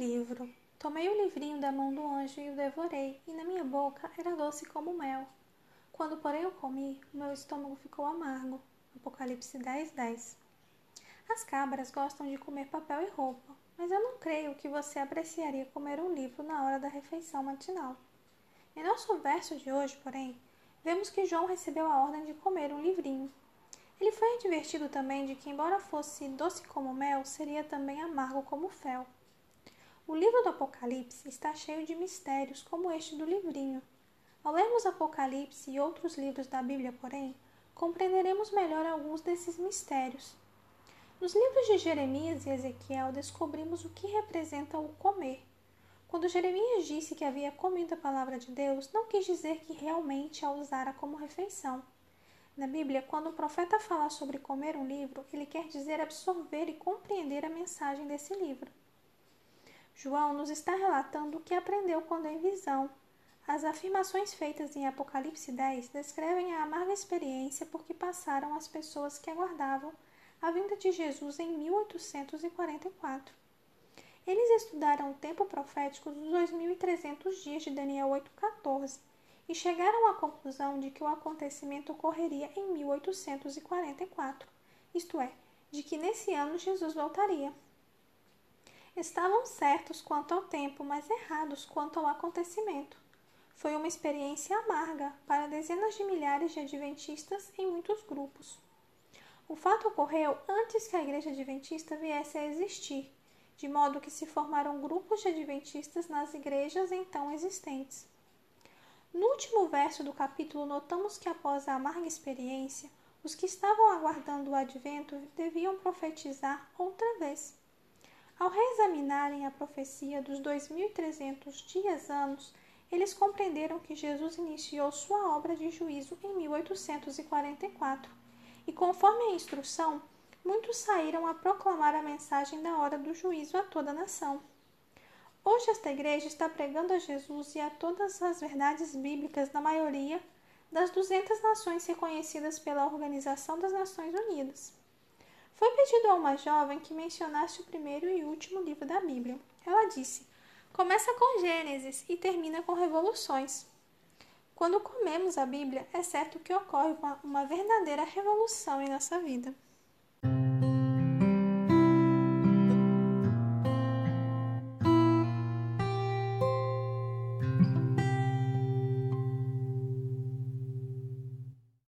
livro. Tomei o livrinho da mão do anjo e o devorei, e na minha boca era doce como mel. Quando, porém, eu comi, o meu estômago ficou amargo. Apocalipse 10, 10. As cabras gostam de comer papel e roupa, mas eu não creio que você apreciaria comer um livro na hora da refeição matinal. Em nosso verso de hoje, porém, vemos que João recebeu a ordem de comer um livrinho. Ele foi advertido também de que, embora fosse doce como mel, seria também amargo como fel. O livro do Apocalipse está cheio de mistérios, como este do livrinho. Ao lermos Apocalipse e outros livros da Bíblia, porém, compreenderemos melhor alguns desses mistérios. Nos livros de Jeremias e Ezequiel descobrimos o que representa o comer. Quando Jeremias disse que havia comido a palavra de Deus, não quis dizer que realmente a usara como refeição. Na Bíblia, quando o profeta fala sobre comer um livro, ele quer dizer absorver e compreender a mensagem desse livro. João nos está relatando o que aprendeu quando em visão. As afirmações feitas em Apocalipse 10 descrevem a amarga experiência por que passaram as pessoas que aguardavam a vinda de Jesus em 1844. Eles estudaram o tempo profético dos 2300 dias de Daniel 8:14 e chegaram à conclusão de que o acontecimento ocorreria em 1844, isto é, de que nesse ano Jesus voltaria. Estavam certos quanto ao tempo, mas errados quanto ao acontecimento. Foi uma experiência amarga para dezenas de milhares de adventistas em muitos grupos. O fato ocorreu antes que a Igreja Adventista viesse a existir de modo que se formaram grupos de adventistas nas igrejas então existentes. No último verso do capítulo, notamos que após a amarga experiência, os que estavam aguardando o advento deviam profetizar outra vez. Ao reexaminarem a profecia dos 2300 dias anos, eles compreenderam que Jesus iniciou sua obra de juízo em 1844, e conforme a instrução, muitos saíram a proclamar a mensagem da hora do juízo a toda a nação. Hoje esta igreja está pregando a Jesus e a todas as verdades bíblicas na maioria das 200 nações reconhecidas pela Organização das Nações Unidas. Foi pedido a uma jovem que mencionasse o primeiro e último livro da Bíblia. Ela disse: começa com Gênesis e termina com revoluções. Quando comemos a Bíblia, é certo que ocorre uma, verdadeira revolução em nossa vida.